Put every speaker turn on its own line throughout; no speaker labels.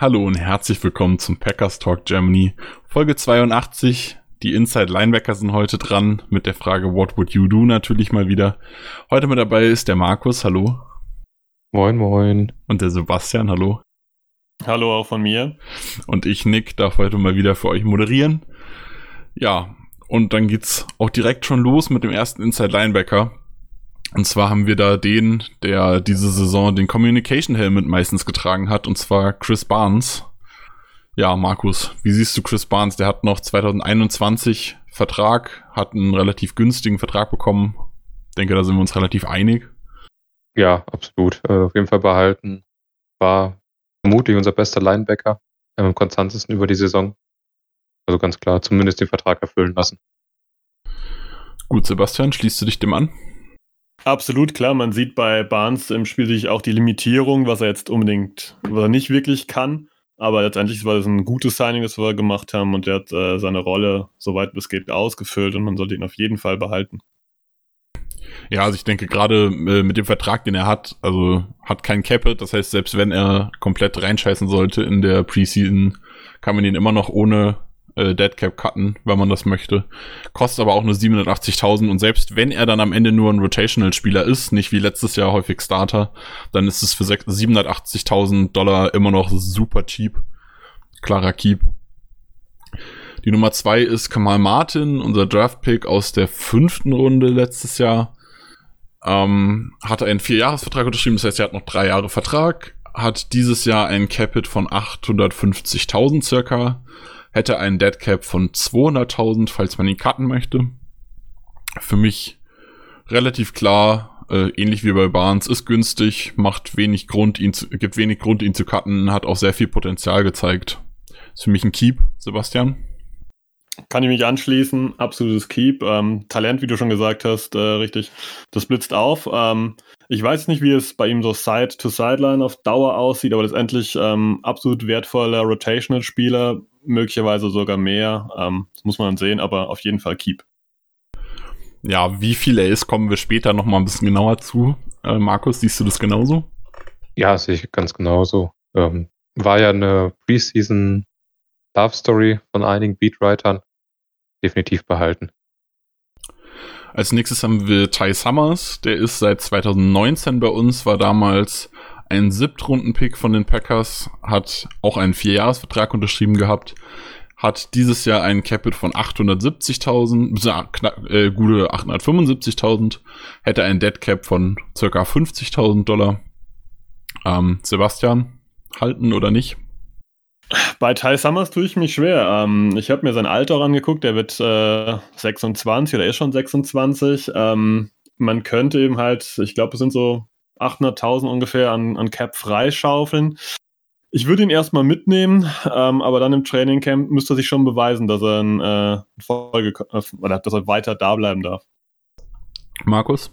Hallo und herzlich willkommen zum Packers Talk Germany, Folge 82. Die Inside Linebacker sind heute dran mit der Frage What would you do natürlich mal wieder. Heute mit dabei ist der Markus, hallo.
Moin, moin.
Und der Sebastian, hallo.
Hallo auch von mir.
Und ich, Nick, darf heute mal wieder für euch moderieren. Ja, und dann geht's auch direkt schon los mit dem ersten Inside Linebacker. Und zwar haben wir da den, der diese Saison den Communication Helmet meistens getragen hat, und zwar Chris Barnes. Ja, Markus, wie siehst du Chris Barnes? Der hat noch 2021 Vertrag, hat einen relativ günstigen Vertrag bekommen. Ich denke, da sind wir uns relativ einig.
Ja, absolut. Äh, auf jeden Fall behalten. War vermutlich unser bester Linebacker, am konstantesten über die Saison. Also ganz klar, zumindest den Vertrag erfüllen lassen.
Gut, Sebastian, schließt du dich dem an?
Absolut, klar. Man sieht bei Barnes im Spiel sich auch die Limitierung, was er jetzt unbedingt, was er nicht wirklich kann. Aber letztendlich war das ein gutes Signing, das wir gemacht haben und er hat äh, seine Rolle, soweit es geht, ausgefüllt und man sollte ihn auf jeden Fall behalten.
Ja, also ich denke gerade äh, mit dem Vertrag, den er hat, also hat kein Capit, das heißt, selbst wenn er komplett reinscheißen sollte in der Preseason, kann man ihn immer noch ohne äh, Deadcap cutten, wenn man das möchte. Kostet aber auch nur 780.000 und selbst wenn er dann am Ende nur ein Rotational-Spieler ist, nicht wie letztes Jahr häufig Starter, dann ist es für 780.000 Dollar immer noch super cheap. Klarer Keep. Die Nummer zwei ist Kamal Martin, unser Draft-Pick aus der fünften Runde letztes Jahr. Ähm, hatte einen Vierjahresvertrag unterschrieben, das heißt, er hat noch drei Jahre Vertrag, hat dieses Jahr ein Capit von 850.000 circa, hätte einen Dead Cap von 200.000, falls man ihn cutten möchte. Für mich relativ klar, äh, ähnlich wie bei Barnes, ist günstig, macht wenig Grund, ihn zu, gibt wenig Grund, ihn zu cutten, hat auch sehr viel Potenzial gezeigt. Ist für mich ein Keep, Sebastian.
Kann ich mich anschließen, absolutes Keep. Ähm, Talent, wie du schon gesagt hast, äh, richtig, das blitzt auf. Ähm, ich weiß nicht, wie es bei ihm so Side-to-Sideline auf Dauer aussieht, aber letztendlich ähm, absolut wertvoller Rotational-Spieler, möglicherweise sogar mehr. Ähm, das muss man sehen, aber auf jeden Fall Keep.
Ja, wie viel er ist, kommen wir später nochmal ein bisschen genauer zu. Äh, Markus, siehst du das genauso?
Ja, sehe ich ganz genauso. Ähm, war ja eine Preseason Love Story von einigen Beatwritern. Definitiv behalten.
Als nächstes haben wir Ty Summers. Der ist seit 2019 bei uns, war damals ein Siebtrunden-Pick von den Packers, hat auch einen Vierjahresvertrag unterschrieben gehabt, hat dieses Jahr einen Capit von 870.000, äh, gute 875.000, hätte einen Dead Cap von circa 50.000 Dollar. Ähm, Sebastian, halten oder nicht?
Bei Ty Summers tue ich mich schwer. Ähm, ich habe mir sein Alter angeguckt, der wird äh, 26 oder ist schon 26. Ähm, man könnte eben halt, ich glaube, es sind so 800.000 ungefähr an, an Cap freischaufeln. Ich würde ihn erstmal mitnehmen, ähm, aber dann im Training Camp müsste er sich schon beweisen, dass er in äh, Folge äh, oder dass er weiter da bleiben darf.
Markus?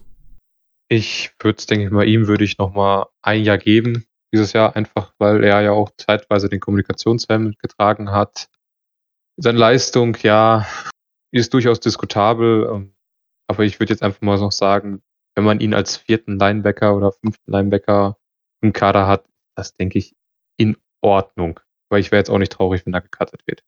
Ich würde es, denke ich mal, ihm würde ich noch mal ein Jahr geben dieses Jahr, einfach weil er ja auch zeitweise den Kommunikationshelm getragen hat. Seine Leistung, ja, ist durchaus diskutabel, ähm, aber ich würde jetzt einfach mal noch sagen, wenn man ihn als vierten Linebacker oder fünften Linebacker im Kader hat, das denke ich in Ordnung. Weil ich wäre jetzt auch nicht traurig, wenn er gecuttet wird.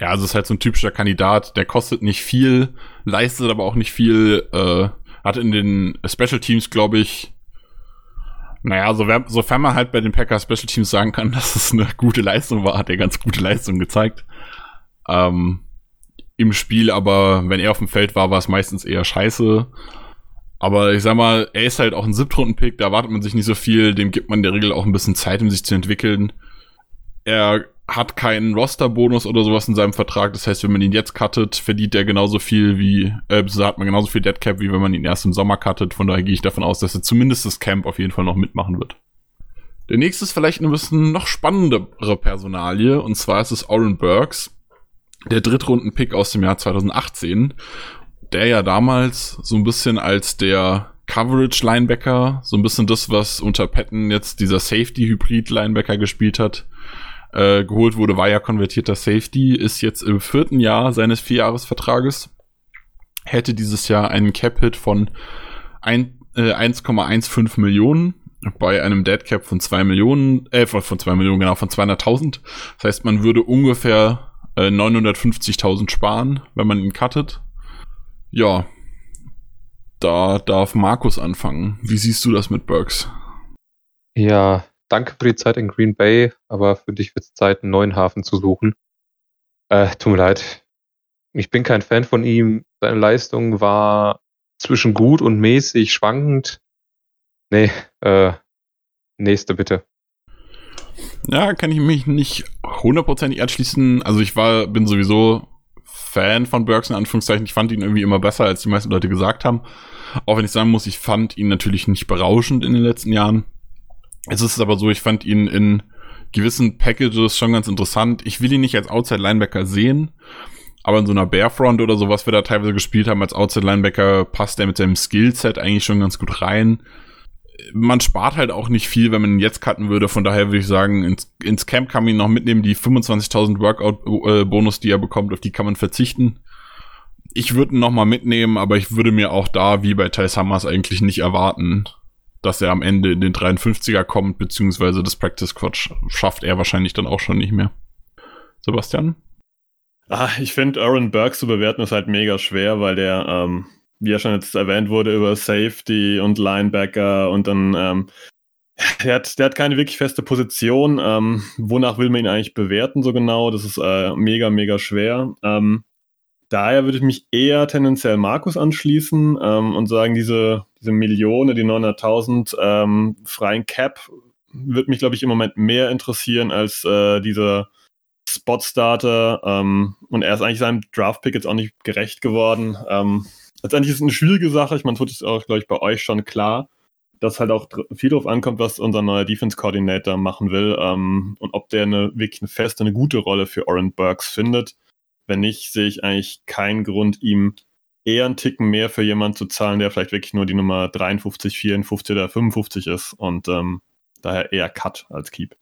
Ja, also es ist halt so ein typischer Kandidat, der kostet nicht viel, leistet aber auch nicht viel, äh, hat in den Special Teams, glaube ich, naja, so, sofern man halt bei den Packers Special Teams sagen kann, dass es eine gute Leistung war, hat er ganz gute Leistung gezeigt. Ähm, Im Spiel, aber wenn er auf dem Feld war, war es meistens eher scheiße. Aber ich sag mal, er ist halt auch ein Siebtrunden-Pick, da erwartet man sich nicht so viel, dem gibt man in der Regel auch ein bisschen Zeit, um sich zu entwickeln. Er hat keinen Roster-Bonus oder sowas in seinem Vertrag, das heißt, wenn man ihn jetzt cuttet, verdient er genauso viel wie, äh, hat man genauso viel Deadcap, wie wenn man ihn erst im Sommer cuttet, von daher gehe ich davon aus, dass er zumindest das Camp auf jeden Fall noch mitmachen wird. Der nächste ist vielleicht ein bisschen noch spannendere Personalie, und zwar ist es Oren Burks, der Drittrunden-Pick aus dem Jahr 2018, der ja damals so ein bisschen als der Coverage-Linebacker, so ein bisschen das, was unter Patton jetzt dieser Safety-Hybrid-Linebacker gespielt hat, äh, geholt wurde, war ja konvertierter Safety, ist jetzt im vierten Jahr seines Vierjahresvertrages, hätte dieses Jahr einen Cap-Hit von ein, äh, 1,15 Millionen bei einem Dead Cap von 2 Millionen, äh, von 2 Millionen, genau, von 200.000. Das heißt, man würde ungefähr äh, 950.000 sparen, wenn man ihn cuttet. Ja, da darf Markus anfangen. Wie siehst du das mit Burks?
Ja, danke für die Zeit in Green Bay, aber für dich wird es Zeit, einen neuen Hafen zu suchen. Äh, tut mir leid. Ich bin kein Fan von ihm. Seine Leistung war zwischen gut und mäßig schwankend. Nee, äh, nächste bitte.
Ja, kann ich mich nicht hundertprozentig anschließen. Also ich war, bin sowieso Fan von Burks in Anführungszeichen. Ich fand ihn irgendwie immer besser, als die meisten Leute gesagt haben. Auch wenn ich sagen muss, ich fand ihn natürlich nicht berauschend in den letzten Jahren. Es ist aber so, ich fand ihn in gewissen Packages schon ganz interessant. Ich will ihn nicht als Outside Linebacker sehen, aber in so einer Barefront oder so, was wir da teilweise gespielt haben als Outside Linebacker, passt er mit seinem Skillset eigentlich schon ganz gut rein. Man spart halt auch nicht viel, wenn man ihn jetzt cutten würde. Von daher würde ich sagen, ins, ins Camp kann man ihn noch mitnehmen. Die 25.000 Workout-Bonus, die er bekommt, auf die kann man verzichten. Ich würde ihn noch mal mitnehmen, aber ich würde mir auch da, wie bei Ty Summers, eigentlich nicht erwarten, dass er am Ende in den 53er kommt, beziehungsweise das Practice Squad schafft er wahrscheinlich dann auch schon nicht mehr. Sebastian?
Ah, ich finde, Aaron Burke zu bewerten ist halt mega schwer, weil der, ähm, wie ja schon jetzt erwähnt wurde, über Safety und Linebacker und dann, ähm, der hat, der hat keine wirklich feste Position. Ähm, wonach will man ihn eigentlich bewerten so genau? Das ist äh, mega, mega schwer. Ähm, daher würde ich mich eher tendenziell Markus anschließen ähm, und sagen, diese, diese Millionen, die 900.000 ähm, freien Cap, würde mich, glaube ich, im Moment mehr interessieren als äh, dieser Spot-Starter. Ähm, und er ist eigentlich seinem Draft-Pick jetzt auch nicht gerecht geworden. Letztendlich ist es eine schwierige Sache. Ich meine, es wird auch, glaube ich, bei euch schon klar, dass halt auch viel darauf ankommt, was unser neuer Defense-Coordinator machen will ähm, und ob der eine wirklich eine feste, eine gute Rolle für Oren Burks findet. Wenn nicht, sehe ich eigentlich keinen Grund, ihm eher einen Ticken mehr für jemanden zu zahlen, der vielleicht wirklich nur die Nummer 53, 54 oder 55 ist und ähm, daher eher Cut als Keep.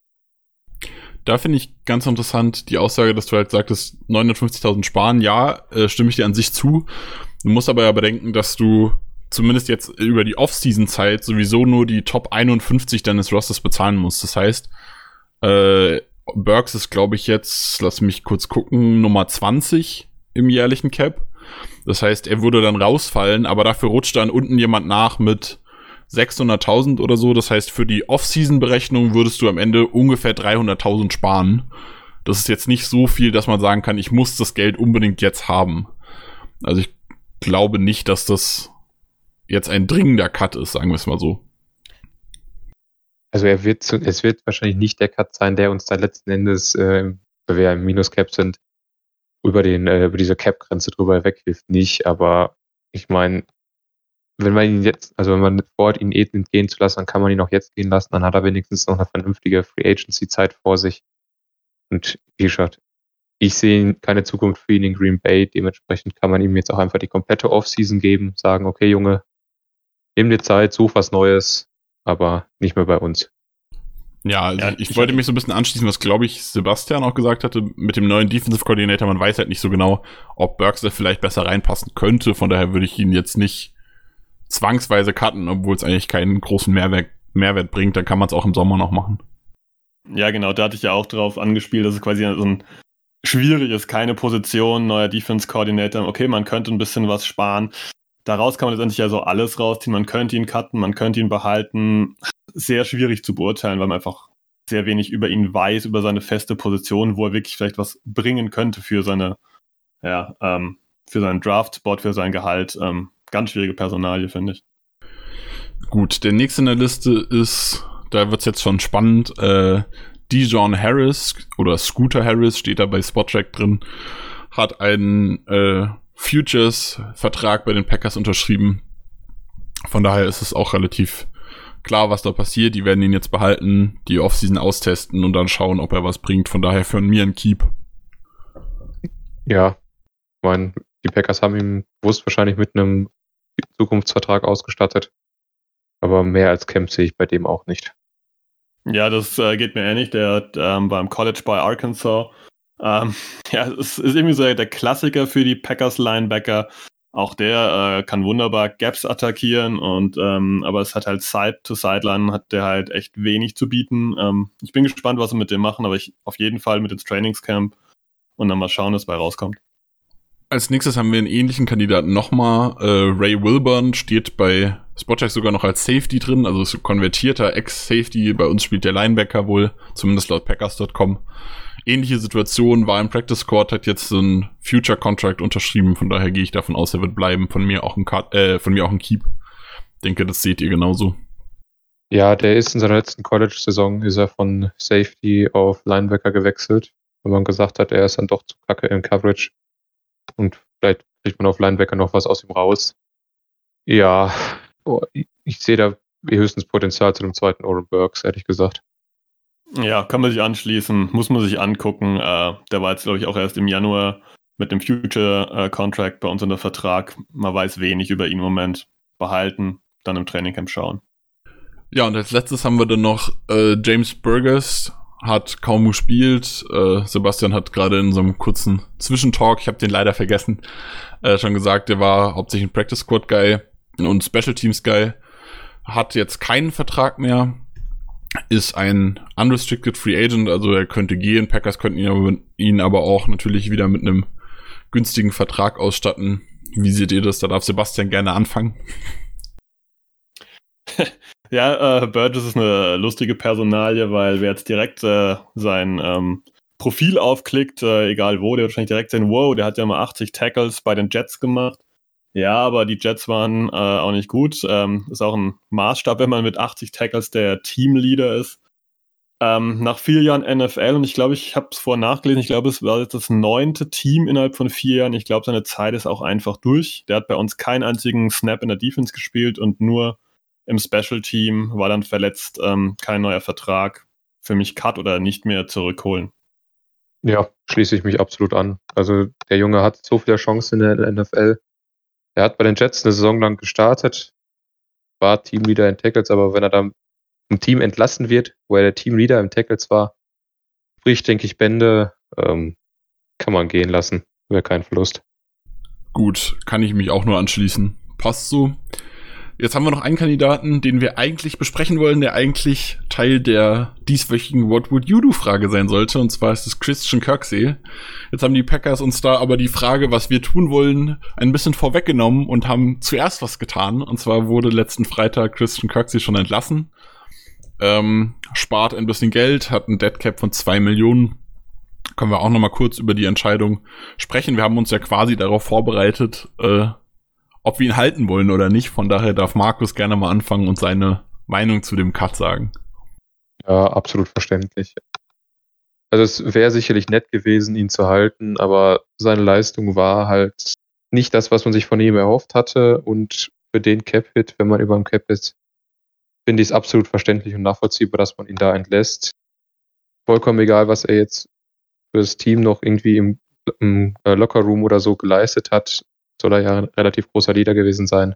Da finde ich ganz interessant die Aussage, dass du halt sagtest, 950.000 sparen. Ja, äh, stimme ich dir an sich zu. Du musst aber ja bedenken, dass du zumindest jetzt über die Off-Season-Zeit sowieso nur die Top 51 deines Rosters bezahlen musst. Das heißt, äh, Burks ist, glaube ich, jetzt, lass mich kurz gucken, Nummer 20 im jährlichen Cap. Das heißt, er würde dann rausfallen, aber dafür rutscht dann unten jemand nach mit 600.000 oder so. Das heißt, für die Off-Season-Berechnung würdest du am Ende ungefähr 300.000 sparen. Das ist jetzt nicht so viel, dass man sagen kann, ich muss das Geld unbedingt jetzt haben. Also ich glaube nicht, dass das jetzt ein dringender Cut ist, sagen wir es mal so.
Also er wird zu, es wird wahrscheinlich nicht der Cut sein, der uns dann letzten Endes, äh, weil wir ja im Minus-Cap sind, über den, äh, über diese Cap-Grenze drüber weghilft, nicht. Aber ich meine, wenn man ihn jetzt, also wenn man vorhat, ihn eh gehen zu lassen, dann kann man ihn auch jetzt gehen lassen, dann hat er wenigstens noch eine vernünftige Free Agency-Zeit vor sich. Und wie gesagt, ich sehe keine Zukunft für ihn in Green Bay. Dementsprechend kann man ihm jetzt auch einfach die komplette Offseason geben, sagen, okay, Junge, nimm dir Zeit, such was Neues, aber nicht mehr bei uns.
Ja, also ja, ich, ich wollte mich so ein bisschen anschließen, was glaube ich Sebastian auch gesagt hatte, mit dem neuen Defensive Coordinator, man weiß halt nicht so genau, ob Burks da vielleicht besser reinpassen könnte, von daher würde ich ihn jetzt nicht zwangsweise cutten, obwohl es eigentlich keinen großen Mehrwert, Mehrwert bringt, dann kann man es auch im Sommer noch machen.
Ja, genau, da hatte ich ja auch drauf angespielt, dass es quasi so ein schwierig ist, keine Position, neuer Defense Coordinator, okay, man könnte ein bisschen was sparen, daraus kann man letztendlich ja so alles rausziehen. Man könnte ihn cutten, man könnte ihn behalten. Sehr schwierig zu beurteilen, weil man einfach sehr wenig über ihn weiß, über seine feste Position, wo er wirklich vielleicht was bringen könnte für seine, ja, ähm, für seinen Draft-Spot, für sein Gehalt. Ähm, ganz schwierige Personalie, finde ich.
Gut, der nächste in der Liste ist, da wird es jetzt schon spannend, äh, Dijon Harris oder Scooter Harris steht da bei Spottrack drin, hat einen äh, Futures-Vertrag bei den Packers unterschrieben. Von daher ist es auch relativ klar, was da passiert. Die werden ihn jetzt behalten, die Offseason austesten und dann schauen, ob er was bringt. Von daher für mir ein Keep.
Ja, ich meine, die Packers haben ihn bewusst wahrscheinlich mit einem Zukunftsvertrag ausgestattet. Aber mehr als Camp sehe ich bei dem auch nicht.
Ja, das äh, geht mir ähnlich. Der hat ähm, beim College bei Arkansas. Ähm, ja, es ist irgendwie so der Klassiker für die Packers Linebacker. Auch der äh, kann wunderbar Gaps attackieren und ähm, aber es hat halt Side to Sideline hat der halt echt wenig zu bieten. Ähm, ich bin gespannt, was sie mit dem machen, aber ich auf jeden Fall mit ins Trainingscamp und dann mal schauen, was bei rauskommt.
Als nächstes haben wir einen ähnlichen Kandidaten nochmal. Äh, Ray Wilburn steht bei Spotcheck sogar noch als Safety drin, also ist konvertierter Ex-Safety. Bei uns spielt der Linebacker wohl, zumindest laut Packers.com ähnliche Situation, war im Practice Squad, hat jetzt so einen Future Contract unterschrieben, von daher gehe ich davon aus, er wird bleiben. Von mir auch ein, Cut, äh, von mir auch ein Keep. Denke, das seht ihr genauso.
Ja, der ist in seiner letzten College-Saison ist er von Safety auf Linebacker gewechselt, weil man gesagt hat, er ist dann doch zu kacke im Coverage. Und vielleicht kriegt man auf Linebacker noch was aus ihm raus. Ja, oh, ich, ich sehe da höchstens Potenzial zu dem zweiten Oren Burks, ehrlich gesagt.
Ja, kann man sich anschließen, muss man sich angucken. Äh, der war jetzt, glaube ich, auch erst im Januar mit dem Future äh, Contract bei uns unter Vertrag. Man weiß wenig über ihn im Moment. Behalten, dann im Trainingcamp schauen.
Ja, und als letztes haben wir dann noch äh, James Burgess, hat kaum gespielt. Äh, Sebastian hat gerade in so einem kurzen Zwischentalk, ich habe den leider vergessen, äh, schon gesagt, der war hauptsächlich ein Practice Squad Guy und Special Teams Guy. Hat jetzt keinen Vertrag mehr, ist ein unrestricted Free Agent, also er könnte gehen. Packers könnten ihn aber, ihn aber auch natürlich wieder mit einem günstigen Vertrag ausstatten. Wie seht ihr das? Da darf Sebastian gerne anfangen.
ja, äh, Burgess ist eine lustige Personalie, weil wer jetzt direkt äh, sein ähm, Profil aufklickt, äh, egal wo, der wird wahrscheinlich direkt sehen, wow, der hat ja mal 80 Tackles bei den Jets gemacht. Ja, aber die Jets waren äh, auch nicht gut. Ähm, ist auch ein Maßstab, wenn man mit 80 Tackles der Teamleader ist. Ähm, nach vier Jahren NFL, und ich glaube, ich habe es vorher nachgelesen, ich glaube, es war jetzt das neunte Team innerhalb von vier Jahren. Ich glaube, seine Zeit ist auch einfach durch. Der hat bei uns keinen einzigen Snap in der Defense gespielt und nur im Special Team war dann verletzt, ähm, kein neuer Vertrag. Für mich Cut oder nicht mehr zurückholen.
Ja, schließe ich mich absolut an. Also der Junge hat so viele Chancen in der NFL er hat bei den Jets eine Saison lang gestartet, war Teamleader in Tackles, aber wenn er dann im Team entlassen wird, wo er der Teamleader im Tackles war, sprich, denke ich, Bände, ähm, kann man gehen lassen. Wäre kein Verlust.
Gut, kann ich mich auch nur anschließen. Passt so. Jetzt haben wir noch einen Kandidaten, den wir eigentlich besprechen wollen, der eigentlich Teil der dieswöchigen What Would You Do Frage sein sollte. Und zwar ist es Christian Kirksey. Jetzt haben die Packers uns da aber die Frage, was wir tun wollen, ein bisschen vorweggenommen und haben zuerst was getan. Und zwar wurde letzten Freitag Christian Kirksey schon entlassen. Ähm, spart ein bisschen Geld, hat ein Deadcap von zwei Millionen. Können wir auch noch mal kurz über die Entscheidung sprechen. Wir haben uns ja quasi darauf vorbereitet, äh, ob wir ihn halten wollen oder nicht. Von daher darf Markus gerne mal anfangen und seine Meinung zu dem Cut sagen.
Ja, absolut verständlich. Also es wäre sicherlich nett gewesen, ihn zu halten, aber seine Leistung war halt nicht das, was man sich von ihm erhofft hatte. Und für den Cap-Hit, wenn man über dem Cap ist, finde ich es absolut verständlich und nachvollziehbar, dass man ihn da entlässt. Vollkommen egal, was er jetzt für das Team noch irgendwie im, im äh, Lockerroom oder so geleistet hat soll er ja ein relativ großer Leader gewesen sein.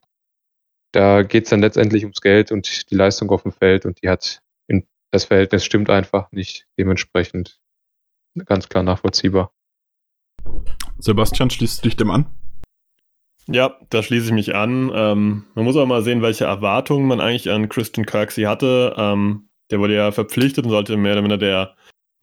Da geht es dann letztendlich ums Geld und die Leistung auf dem Feld und die hat in, das Verhältnis stimmt einfach nicht dementsprechend ganz klar nachvollziehbar.
Sebastian, schließt du dich dem an?
Ja, da schließe ich mich an. Ähm, man muss auch mal sehen, welche Erwartungen man eigentlich an Christian Kirksey hatte. Ähm, der wurde ja verpflichtet und sollte mehr oder weniger der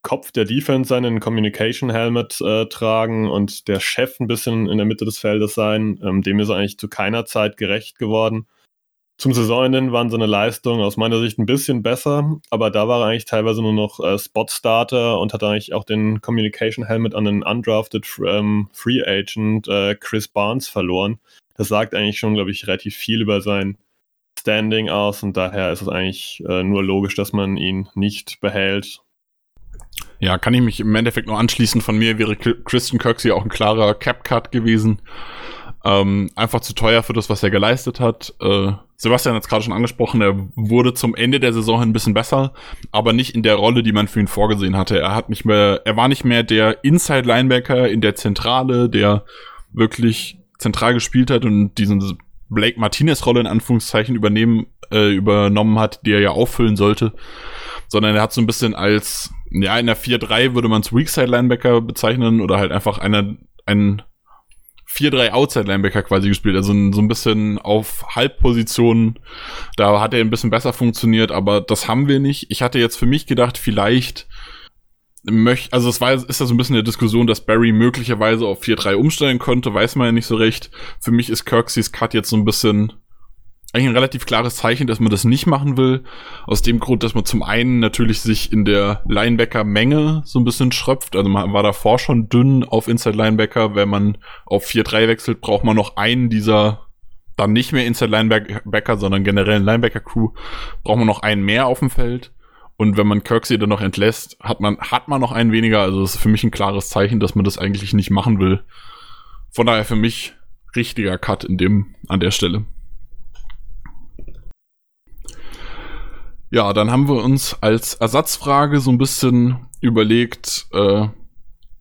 Kopf der Defense seinen Communication Helmet äh, tragen und der Chef ein bisschen in der Mitte des Feldes sein. Ähm, dem ist er eigentlich zu keiner Zeit gerecht geworden. Zum Saisonende waren seine Leistungen aus meiner Sicht ein bisschen besser, aber da war er eigentlich teilweise nur noch äh, Spot-Starter und hat eigentlich auch den Communication Helmet an den undrafted ähm, Free Agent äh, Chris Barnes verloren. Das sagt eigentlich schon, glaube ich, relativ viel über sein Standing aus und daher ist es eigentlich äh, nur logisch, dass man ihn nicht behält
Ja, kann ich mich im Endeffekt nur anschließen. Von mir wäre Christian Kirksey auch ein klarer Cap-Cut gewesen. Ähm, einfach zu teuer für das, was er geleistet hat. Äh, Sebastian hat es gerade schon angesprochen, er wurde zum Ende der Saison ein bisschen besser, aber nicht in der Rolle, die man für ihn vorgesehen hatte. Er hat nicht mehr, er war nicht mehr der Inside-Linebacker in der Zentrale, der wirklich zentral gespielt hat und diesen Blake Martinez-Rolle in Anführungszeichen übernehmen, äh, übernommen hat, die er ja auffüllen sollte, sondern er hat so ein bisschen als, ja, in der 4-3 würde man es Weakside-Linebacker bezeichnen oder halt einfach einer, ein 4-3 Outside-Linebacker quasi gespielt, also so ein bisschen auf Halbpositionen. Da hat er ein bisschen besser funktioniert, aber das haben wir nicht. Ich hatte jetzt für mich gedacht, vielleicht möchte, also es war, ist da so ein bisschen eine Diskussion, dass Barry möglicherweise auf 4-3 umstellen könnte, weiß man ja nicht so recht. Für mich ist Kirkseys Cut jetzt so ein bisschen eigentlich ein relativ klares Zeichen, dass man das nicht machen will. Aus dem Grund, dass man zum einen natürlich sich in der Linebacker-Menge so ein bisschen schröpft. Also man war davor schon dünn auf Inside Linebacker. Wenn man auf 4-3 wechselt, braucht man noch einen dieser dann nicht mehr Inside Linebacker, sondern generell Linebacker-Crew. Braucht man noch einen mehr auf dem Feld. Und wenn man Kirksey dann noch entlässt, hat man, hat man noch einen weniger. Also das ist für mich ein klares Zeichen, dass man das eigentlich nicht machen will. Von daher für mich richtiger Cut in dem, an der Stelle. Ja, dann haben wir uns als Ersatzfrage so ein bisschen überlegt, äh,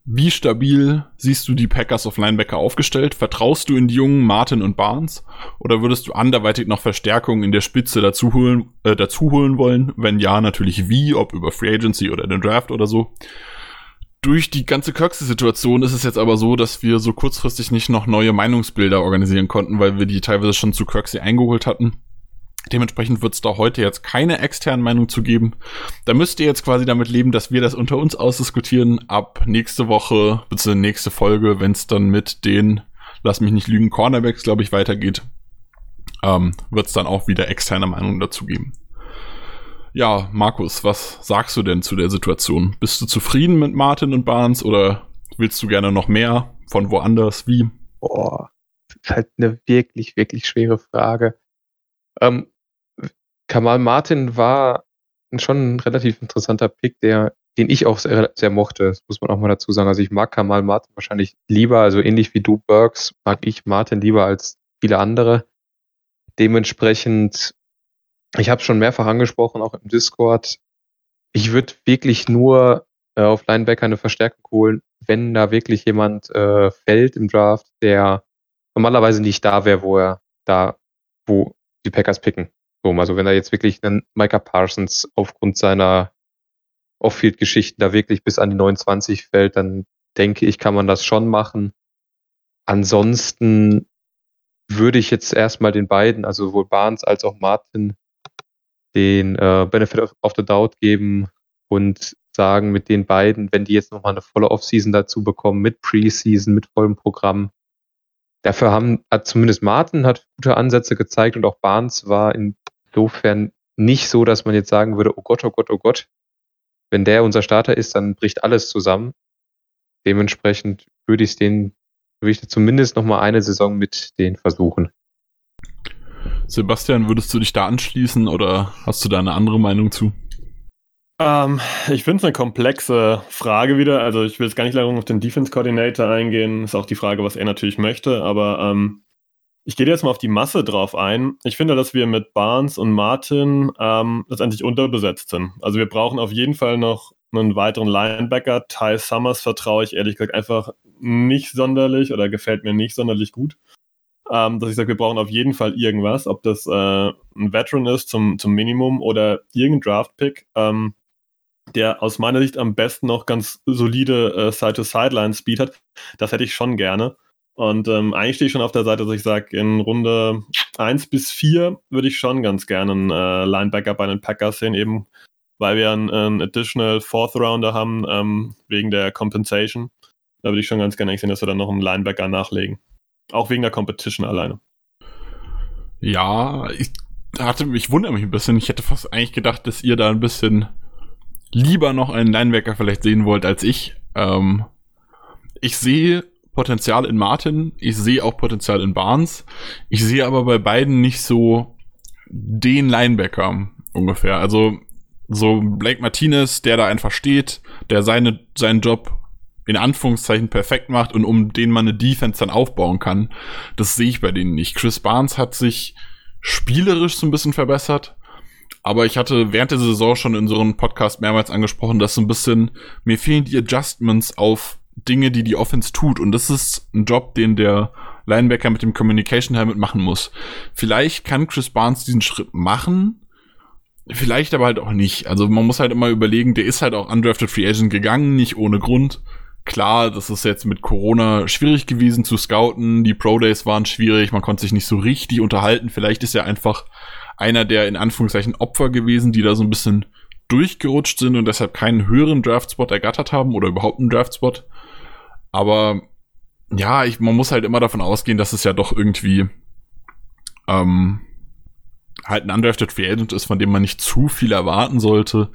wie stabil siehst du die Packers auf Linebacker aufgestellt? Vertraust du in die jungen Martin und Barnes? Oder würdest du anderweitig noch Verstärkung in der Spitze dazu holen, äh, dazu holen wollen? Wenn ja, natürlich wie, ob über Free Agency oder den Draft oder so. Durch die ganze Kirksey-Situation ist es jetzt aber so, dass wir so kurzfristig nicht noch neue Meinungsbilder organisieren konnten, weil wir die teilweise schon zu Kirksey eingeholt hatten. Dementsprechend wird es da heute jetzt keine externen Meinung zu geben. Da müsst ihr jetzt quasi damit leben, dass wir das unter uns ausdiskutieren. Ab nächste Woche, beziehungsweise nächste Folge, wenn es dann mit den, lass mich nicht lügen, Cornerbacks, glaube ich, weitergeht, ähm, wird es dann auch wieder externe Meinungen dazu geben. Ja, Markus, was sagst du denn zu der Situation? Bist du zufrieden mit Martin und Barnes oder willst du gerne noch mehr von woanders? Wie?
Boah, das ist halt eine wirklich, wirklich schwere Frage. Ähm, Kamal Martin war schon ein relativ interessanter Pick, der, den ich auch sehr, sehr mochte. Das muss man auch mal dazu sagen. Also ich mag Kamal Martin wahrscheinlich lieber, also ähnlich wie du Burks, mag ich Martin lieber als viele andere. Dementsprechend, ich habe schon mehrfach angesprochen, auch im Discord, ich würde wirklich nur äh, auf Linebacker eine Verstärkung holen, wenn da wirklich jemand äh, fällt im Draft, der normalerweise nicht da wäre, wo er da, wo die Packers picken. So, also wenn er jetzt wirklich einen Micah Parsons aufgrund seiner Off-Field-Geschichten da wirklich bis an die 29 fällt, dann denke ich, kann man das schon machen. Ansonsten würde ich jetzt erstmal den beiden, also sowohl Barnes als auch Martin, den äh, Benefit of, of the Doubt geben und sagen, mit den beiden, wenn die jetzt nochmal eine volle Offseason dazu bekommen, mit Preseason, mit vollem Programm, Dafür haben, hat zumindest Martin hat gute Ansätze gezeigt und auch Barnes war insofern nicht so, dass man jetzt sagen würde, oh Gott, oh Gott, oh Gott, wenn der unser Starter ist, dann bricht alles zusammen. Dementsprechend würde ich den, würde ich zumindest noch mal eine Saison mit denen versuchen.
Sebastian, würdest du dich da anschließen oder hast du da eine andere Meinung zu?
Ähm, ich finde es eine komplexe Frage wieder. Also ich will jetzt gar nicht lange auf den Defense Coordinator eingehen. Ist auch die Frage, was er natürlich möchte. Aber ähm, ich gehe jetzt mal auf die Masse drauf ein. Ich finde, dass wir mit Barnes und Martin ähm, letztendlich unterbesetzt sind. Also wir brauchen auf jeden Fall noch einen weiteren Linebacker. Ty Summers vertraue ich ehrlich gesagt einfach nicht sonderlich oder gefällt mir nicht sonderlich gut. Ähm, dass ich sage, wir brauchen auf jeden Fall irgendwas, ob das äh, ein Veteran ist zum, zum Minimum oder irgendein Draft-Pick. Ähm, der aus meiner Sicht am besten noch ganz solide äh, Side-to-Sideline-Speed hat. Das hätte ich schon gerne. Und ähm, eigentlich stehe ich schon auf der Seite, dass ich sage, in Runde 1 bis 4 würde ich schon ganz gerne einen äh, Linebacker bei den Packers sehen, eben weil wir einen, einen Additional Fourth Rounder haben, ähm, wegen der Compensation. Da würde ich schon ganz gerne sehen, dass wir dann noch einen Linebacker nachlegen. Auch wegen der Competition alleine.
Ja, ich hatte, ich wundere mich ein bisschen. Ich hätte fast eigentlich gedacht, dass ihr da ein bisschen lieber noch einen Linebacker vielleicht sehen wollt als ich. Ähm, ich sehe Potenzial in Martin, ich sehe auch Potenzial in Barnes. Ich sehe aber bei beiden nicht so den Linebacker ungefähr. Also so Blake Martinez, der da einfach steht, der seine, seinen Job in Anführungszeichen perfekt macht und um den man eine Defense dann aufbauen kann, das sehe ich bei denen nicht. Chris Barnes hat sich spielerisch so ein bisschen verbessert, aber ich hatte während der Saison schon in so einem Podcast mehrmals angesprochen, dass so ein bisschen, mir fehlen die Adjustments auf Dinge, die die Offense tut. Und das ist ein Job, den der Linebacker mit dem Communication Helmet machen muss. Vielleicht kann Chris Barnes diesen Schritt machen, vielleicht aber halt auch nicht. Also man muss halt immer überlegen, der ist halt auch undrafted Free Agent gegangen, nicht ohne Grund. Klar, das ist jetzt mit Corona schwierig gewesen zu scouten. Die Pro Days waren schwierig, man konnte sich nicht so richtig unterhalten. Vielleicht ist er einfach einer der in Anführungszeichen Opfer gewesen, die da so ein bisschen durchgerutscht sind und deshalb keinen höheren Draftspot ergattert haben oder überhaupt einen Draftspot. Aber ja, ich, man muss halt immer davon ausgehen, dass es ja doch irgendwie ähm, halt ein undrafted Free Agent ist, von dem man nicht zu viel erwarten sollte.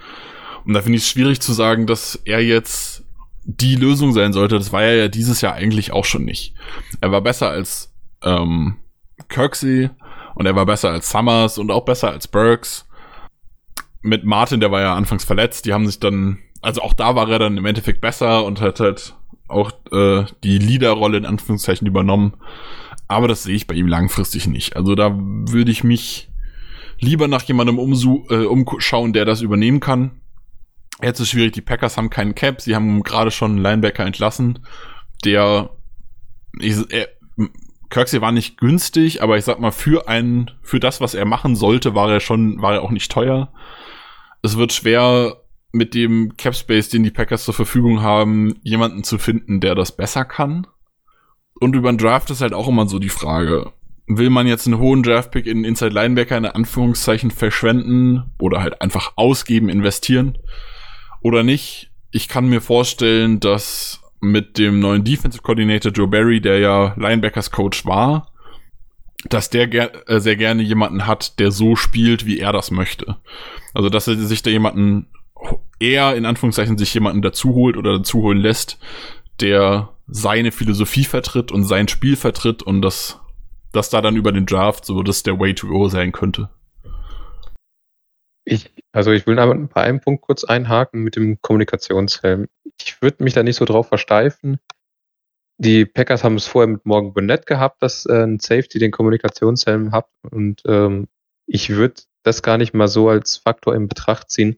Und da finde ich es schwierig zu sagen, dass er jetzt die Lösung sein sollte. Das war er ja dieses Jahr eigentlich auch schon nicht. Er war besser als ähm, Kirksey und er war besser als Summers und auch besser als Burks. Mit Martin, der war ja anfangs verletzt, die haben sich dann, also auch da war er dann im Endeffekt besser und hat halt auch äh, die Leaderrolle in Anführungszeichen übernommen. Aber das sehe ich bei ihm langfristig nicht. Also da würde ich mich lieber nach jemandem umsu äh, umschauen, der das übernehmen kann. Jetzt ist schwierig, die Packers haben keinen Cap, sie haben gerade schon einen Linebacker entlassen, der ich, er, Kirksey war nicht günstig, aber ich sag mal, für einen, für das, was er machen sollte, war er schon, war er auch nicht teuer. Es wird schwer, mit dem Cap Space, den die Packers zur Verfügung haben, jemanden zu finden, der das besser kann. Und über den Draft ist halt auch immer so die Frage, will man jetzt einen hohen Draftpick in Inside Linebacker in Anführungszeichen verschwenden oder halt einfach ausgeben, investieren oder nicht? Ich kann mir vorstellen, dass mit dem neuen Defensive Coordinator Joe Barry, der ja Linebackers Coach war, dass der ger äh, sehr gerne jemanden hat, der so spielt, wie er das möchte. Also, dass er sich da jemanden eher in Anführungszeichen sich jemanden dazu holt oder dazu holen lässt, der seine Philosophie vertritt und sein Spiel vertritt und das, das da dann über den Draft so das der Way to go sein könnte.
Ich, also ich will aber bei einem Punkt kurz einhaken mit dem Kommunikationshelm. Ich würde mich da nicht so drauf versteifen. Die Packers haben es vorher mit Morgan Burnett gehabt, dass äh, ein Safety den Kommunikationshelm hat und ähm, ich würde das gar nicht mal so als Faktor in Betracht ziehen,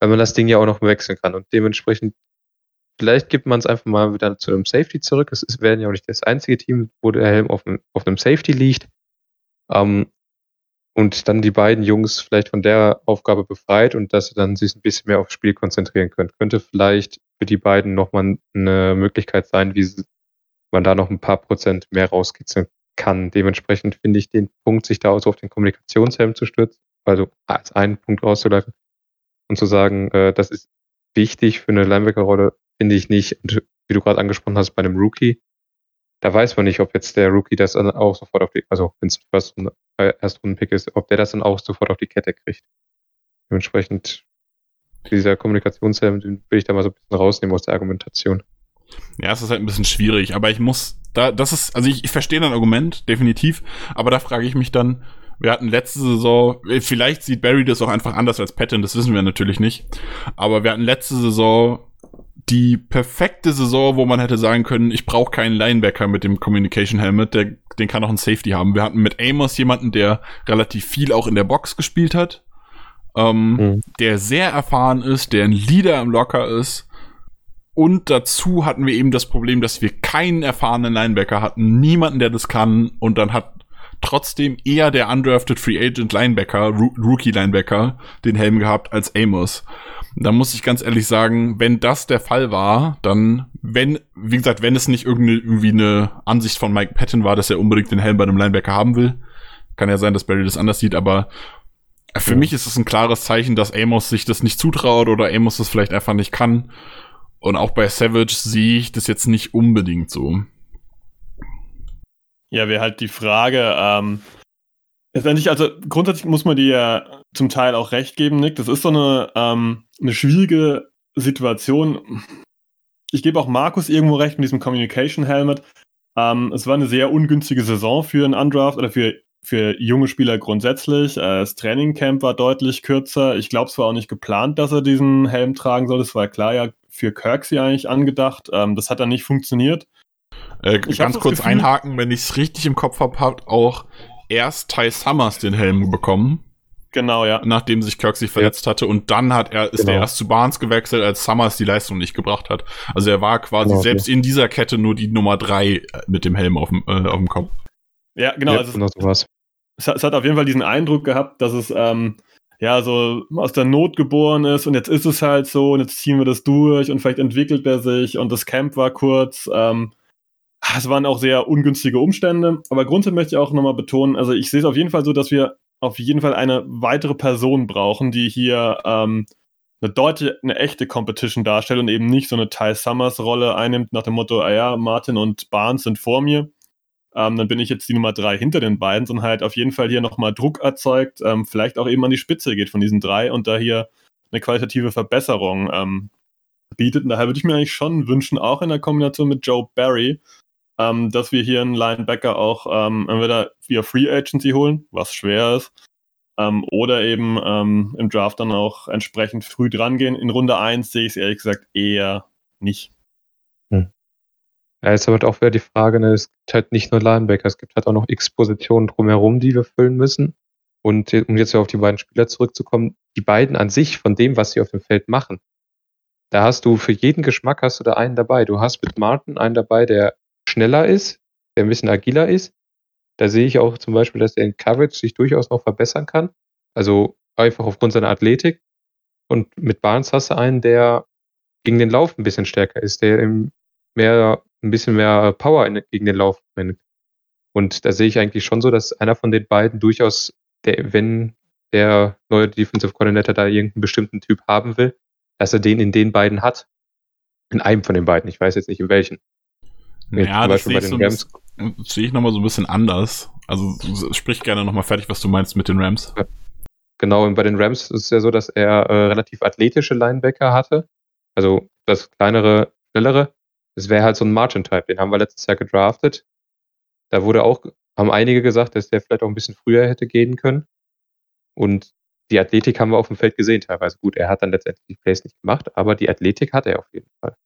weil man das Ding ja auch noch wechseln kann. Und dementsprechend, vielleicht gibt man es einfach mal wieder zu einem Safety zurück. Es werden ja auch nicht das einzige Team, wo der Helm auf, einem, auf einem Safety liegt. Ähm, und dann die beiden Jungs vielleicht von der Aufgabe befreit und dass sie dann sich ein bisschen mehr aufs Spiel konzentrieren können. Könnte vielleicht für die beiden nochmal eine Möglichkeit sein, wie man da noch ein paar Prozent mehr rauskitzeln kann. Dementsprechend finde ich den Punkt, sich da so auf den Kommunikationshelm zu stürzen, also als einen Punkt rauszugreifen, und zu sagen, äh, das ist wichtig für eine Linebacker-Rolle, finde ich nicht. Und wie du gerade angesprochen hast, bei einem Rookie, da weiß man nicht, ob jetzt der Rookie das dann auch sofort auf die, also wenn es ein äh, Erstrunden-Pick ist, ob der das dann auch sofort auf die Kette kriegt. Dementsprechend dieser Kommunikationshelm, den will ich da mal so ein bisschen rausnehmen aus der Argumentation.
Ja, es ist halt ein bisschen schwierig, aber ich muss, da, das ist, also ich, ich verstehe dein Argument, definitiv, aber da frage ich mich dann, wir hatten letzte Saison, äh, vielleicht sieht Barry das auch einfach anders als Patton, das wissen wir natürlich nicht. Aber wir hatten letzte Saison die perfekte Saison, wo man hätte sagen können, ich brauche keinen Linebacker mit dem Communication Helmet, der, den kann auch ein Safety haben. Wir hatten mit Amos jemanden, der relativ viel auch in der Box gespielt hat, ähm, mhm. der sehr erfahren ist, der ein Leader im Locker ist. Und dazu hatten wir eben das Problem, dass wir keinen erfahrenen Linebacker hatten, niemanden, der das kann. Und dann hat trotzdem eher der undrafted Free Agent Linebacker, Rookie Linebacker, den Helm gehabt als Amos. Da muss ich ganz ehrlich sagen, wenn das der Fall war, dann, wenn, wie gesagt, wenn es nicht irgendwie eine Ansicht von Mike Patton war, dass er unbedingt den Helm bei einem Linebacker haben will, kann ja sein, dass Barry das anders sieht, aber für ja. mich ist es ein klares Zeichen, dass Amos sich das nicht zutraut oder Amos das vielleicht einfach nicht kann. Und auch bei Savage sehe ich das jetzt nicht unbedingt so.
Ja, wäre halt die Frage, ähm, letztendlich, also grundsätzlich muss man dir ja zum Teil auch recht geben, Nick. Das ist so eine, ähm, eine schwierige Situation. Ich gebe auch Markus irgendwo recht mit diesem Communication Helmet. Ähm, es war eine sehr ungünstige Saison für einen Undraft oder für für junge Spieler grundsätzlich. Äh, das Trainingcamp war deutlich kürzer. Ich glaube, es war auch nicht geplant, dass er diesen Helm tragen soll. Das war klar ja für Kirksey eigentlich angedacht. Ähm, das hat dann nicht funktioniert.
Äh, ganz kurz Gefühl, einhaken, wenn ich es richtig im Kopf habe, hat auch erst Ty Summers den Helm bekommen.
Genau, ja.
Nachdem sich Kirk sich verletzt ja. hatte und dann hat er, ist genau. er erst zu Barnes gewechselt, als Summers die Leistung nicht gebracht hat. Also er war quasi genau, selbst ja. in dieser Kette nur die Nummer drei äh, mit dem Helm auf dem, äh, auf dem Kopf.
Ja, genau. Ja, also genau sowas. Es, es, hat auf jeden Fall diesen Eindruck gehabt, dass es ähm, ja so aus der Not geboren ist und jetzt ist es halt so und jetzt ziehen wir das durch und vielleicht entwickelt er sich und das Camp war kurz. Ähm, es waren auch sehr ungünstige Umstände, aber grundsätzlich möchte ich auch nochmal betonen, also ich sehe es auf jeden Fall so, dass wir auf jeden Fall eine weitere Person brauchen, die hier ähm, eine deutliche, eine echte Competition darstellt und eben nicht so eine Ty Summers Rolle einnimmt nach dem Motto, ah ja, Martin und Barnes sind vor mir, ähm, dann bin ich jetzt die Nummer drei hinter den beiden, sondern halt auf jeden Fall hier nochmal Druck erzeugt, ähm, vielleicht auch eben an die Spitze geht von diesen drei und da hier eine qualitative Verbesserung ähm, bietet. Und daher würde ich mir eigentlich schon wünschen, auch in der Kombination mit Joe Barry, ähm, dass wir hier einen Linebacker auch ähm, entweder via Free Agency holen, was schwer ist, ähm, oder eben ähm, im Draft dann auch entsprechend früh dran gehen. In Runde 1 sehe ich es ehrlich gesagt eher nicht.
Hm. Ja, jetzt aber auch wieder die Frage, ne, es gibt halt nicht nur Linebacker, es gibt halt auch noch x Positionen drumherum, die wir füllen müssen. Und um jetzt auf die beiden Spieler zurückzukommen, die beiden an sich von dem, was sie auf dem Feld machen, da hast du für jeden Geschmack hast du da einen dabei. Du hast mit Martin einen dabei, der schneller ist, der ein bisschen agiler ist. Da sehe ich auch zum Beispiel, dass er in Coverage sich durchaus noch verbessern kann. Also einfach aufgrund seiner Athletik. Und mit Barnes hast du einen, der gegen den Lauf ein bisschen stärker ist, der mehr, ein bisschen mehr Power in, gegen den Lauf bringt. Und da sehe ich eigentlich schon so, dass einer von den beiden durchaus, der, wenn der neue Defensive Coordinator da irgendeinen bestimmten Typ haben will, dass er den in den beiden hat. In einem von den beiden. Ich weiß jetzt nicht in welchen.
Ja, das sehe ich, so Rams. sehe ich nochmal so ein bisschen anders. Also sprich gerne nochmal fertig, was du meinst mit den Rams.
Genau, und bei den Rams ist es ja so, dass er äh, relativ athletische Linebacker hatte. Also das kleinere, schnellere. Das wäre halt so ein Margin-Type. Den haben wir letztes Jahr gedraftet. Da wurde auch, haben einige gesagt, dass der vielleicht auch ein bisschen früher hätte gehen können. Und die Athletik haben wir auf dem Feld gesehen teilweise. Gut, er hat dann letztendlich die Plays nicht gemacht, aber die Athletik hat er auf jeden Fall.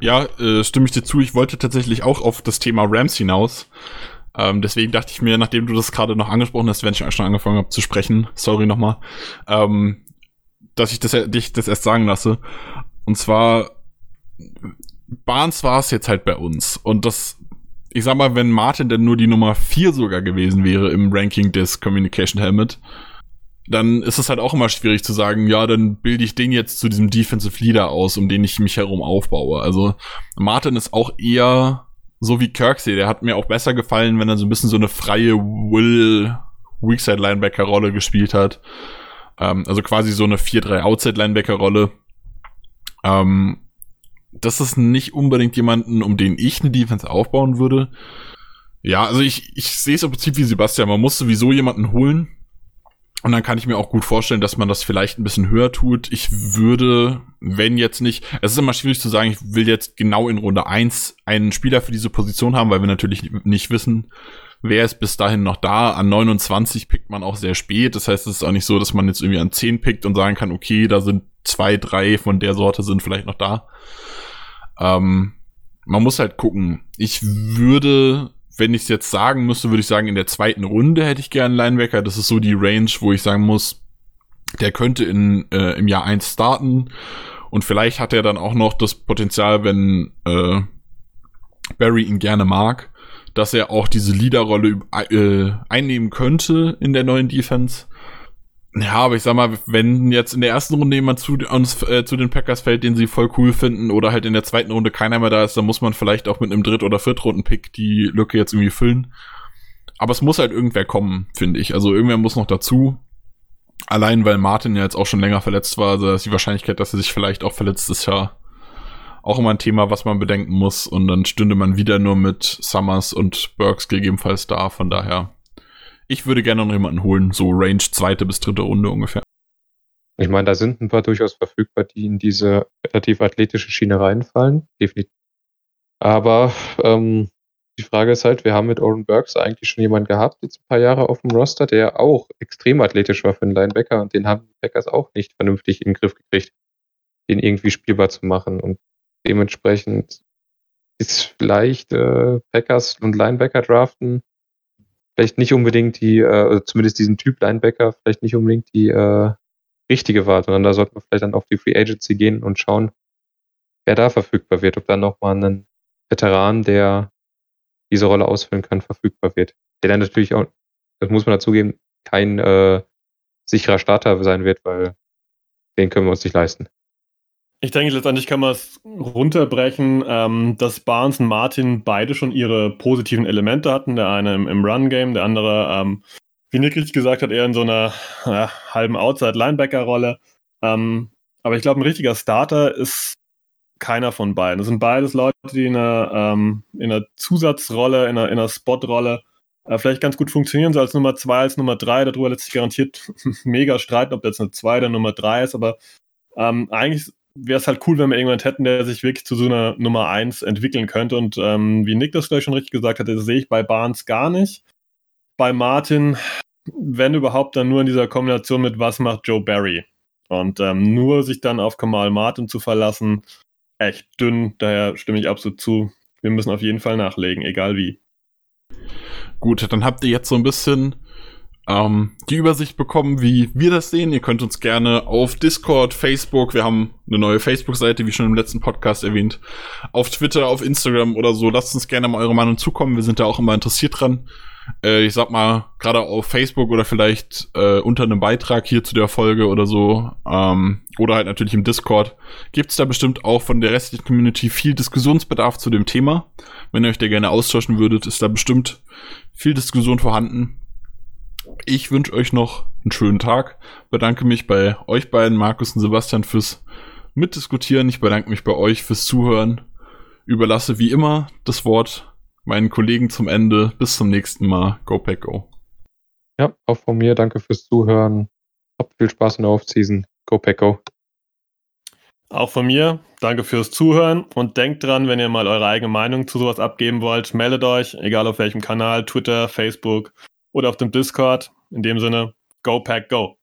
Ja, äh, stimme ich dir zu. Ich wollte tatsächlich auch auf das Thema Rams hinaus. Ähm, deswegen dachte ich mir, nachdem du das gerade noch angesprochen hast, wenn ich schon angefangen habe zu sprechen, sorry nochmal, ähm, dass ich das, dich das erst sagen lasse. Und zwar, Barnes war es jetzt halt bei uns. Und das, ich sag mal, wenn Martin denn nur die Nummer 4 sogar gewesen wäre im Ranking des Communication Helmet, dann ist es halt auch immer schwierig zu sagen, ja, dann bilde ich den jetzt zu diesem Defensive Leader aus, um den ich mich herum aufbaue. Also Martin ist auch eher so wie Kirksey, der hat mir auch besser gefallen, wenn er so ein bisschen so eine freie Will Weakside Linebacker Rolle gespielt hat. Ähm, also quasi so eine 4-3 Outside Linebacker Rolle. Ähm, das ist nicht unbedingt jemanden, um den ich eine Defense aufbauen würde. Ja, also ich, ich sehe es im Prinzip wie Sebastian. Man muss sowieso jemanden holen, und dann kann ich mir auch gut vorstellen, dass man das vielleicht ein bisschen höher tut. Ich würde, wenn jetzt nicht, es ist immer schwierig zu sagen, ich will jetzt genau in Runde eins einen Spieler für diese Position haben, weil wir natürlich nicht wissen, wer ist bis dahin noch da. An 29 pickt man auch sehr spät. Das heißt, es ist auch nicht so, dass man jetzt irgendwie an 10 pickt und sagen kann, okay, da sind zwei, drei von der Sorte sind vielleicht noch da. Ähm, man muss halt gucken. Ich würde wenn ich es jetzt sagen müsste, würde ich sagen, in der zweiten Runde hätte ich gerne einen Linebacker. Das ist so die Range, wo ich sagen muss, der könnte in, äh, im Jahr eins starten. Und vielleicht hat er dann auch noch das Potenzial, wenn äh, Barry ihn gerne mag, dass er auch diese Leaderrolle äh, einnehmen könnte in der neuen Defense. Ja, aber ich sag mal, wenn jetzt in der ersten Runde jemand zu uns äh, zu den Packers fällt, den sie voll cool finden, oder halt in der zweiten Runde keiner mehr da ist, dann muss man vielleicht auch mit einem Dritt- oder Viertrunden-Pick die Lücke jetzt irgendwie füllen. Aber es muss halt irgendwer kommen, finde ich. Also irgendwer muss noch dazu. Allein weil Martin ja jetzt auch schon länger verletzt war, also ist die Wahrscheinlichkeit, dass er sich vielleicht auch verletzt, ist ja auch immer ein Thema, was man bedenken muss. Und dann stünde man wieder nur mit Summers und Burks gegebenenfalls da. Von daher ich würde gerne noch jemanden holen, so Range zweite bis dritte Runde ungefähr.
Ich meine, da sind ein paar durchaus verfügbar, die in diese relativ athletische Schiene reinfallen. Definitiv. Aber ähm, die Frage ist halt, wir haben mit Oren Burks eigentlich schon jemanden gehabt, jetzt ein paar Jahre auf dem Roster, der auch extrem athletisch war für einen Linebacker und den haben die Packers auch nicht vernünftig in den Griff gekriegt, den irgendwie spielbar zu machen. Und dementsprechend ist vielleicht äh, Packers und Linebacker draften vielleicht nicht unbedingt die, äh, zumindest diesen Typ Linebacker, vielleicht nicht unbedingt die äh, richtige Wahl, sondern da sollte man vielleicht dann auf die Free Agency gehen und schauen, wer da verfügbar wird, ob dann nochmal ein Veteran, der diese Rolle ausfüllen kann, verfügbar wird. Der dann natürlich auch, das muss man dazugeben, kein äh, sicherer Starter sein wird, weil den können wir uns nicht leisten.
Ich denke, letztendlich kann man es runterbrechen, ähm, dass Barnes und Martin beide schon ihre positiven Elemente hatten. Der eine im, im Run-Game, der andere, ähm, wie Nick richtig gesagt hat, eher in so einer ja, halben Outside-Linebacker-Rolle. Ähm, aber ich glaube, ein richtiger Starter ist keiner von beiden. Das sind beides Leute, die in einer, ähm, in einer Zusatzrolle, in einer, in einer Spot-Rolle äh, vielleicht ganz gut funktionieren, so als Nummer 2, als Nummer 3. Darüber lässt sich garantiert mega streiten, ob das eine 2 oder Nummer 3 ist, aber ähm, eigentlich wäre es halt cool, wenn wir irgendjemand hätten, der sich wirklich zu so einer Nummer 1 entwickeln könnte. Und ähm, wie Nick das gleich schon richtig gesagt hat, das sehe ich bei Barnes gar nicht. Bei Martin, wenn überhaupt, dann nur in dieser Kombination mit was macht Joe Barry. Und ähm, nur sich dann auf Kamal Martin zu verlassen, echt dünn. Daher stimme ich absolut zu. Wir müssen auf jeden Fall nachlegen, egal wie.
Gut, dann habt ihr jetzt so ein bisschen ähm, die Übersicht bekommen, wie wir das sehen. Ihr könnt uns gerne auf Discord, Facebook, wir haben eine neue Facebook-Seite, wie schon im letzten Podcast erwähnt, auf Twitter, auf Instagram oder so. Lasst uns gerne mal eure Meinung zukommen. Wir sind da auch immer interessiert dran. Äh, ich sag mal, gerade auf Facebook oder vielleicht äh, unter einem Beitrag hier zu der Folge oder so, ähm, oder halt natürlich im Discord, gibt's da bestimmt auch von der restlichen Community viel Diskussionsbedarf zu dem Thema. Wenn ihr euch da gerne austauschen würdet, ist da bestimmt viel Diskussion vorhanden. Ich wünsche euch noch einen schönen Tag. Bedanke mich bei euch beiden, Markus und Sebastian, fürs Mitdiskutieren. Ich bedanke mich bei euch fürs Zuhören. Überlasse wie immer das Wort meinen Kollegen zum Ende. Bis zum nächsten Mal. Go Pack Go.
Ja, auch von mir. Danke fürs Zuhören. Habt viel Spaß in der Offseason. Go Pack Go.
Auch von mir, danke fürs Zuhören und denkt dran, wenn ihr mal eure eigene Meinung zu sowas abgeben wollt, meldet euch, egal auf welchem Kanal, Twitter, Facebook oder auf dem Discord. In dem Sinne, go pack, go.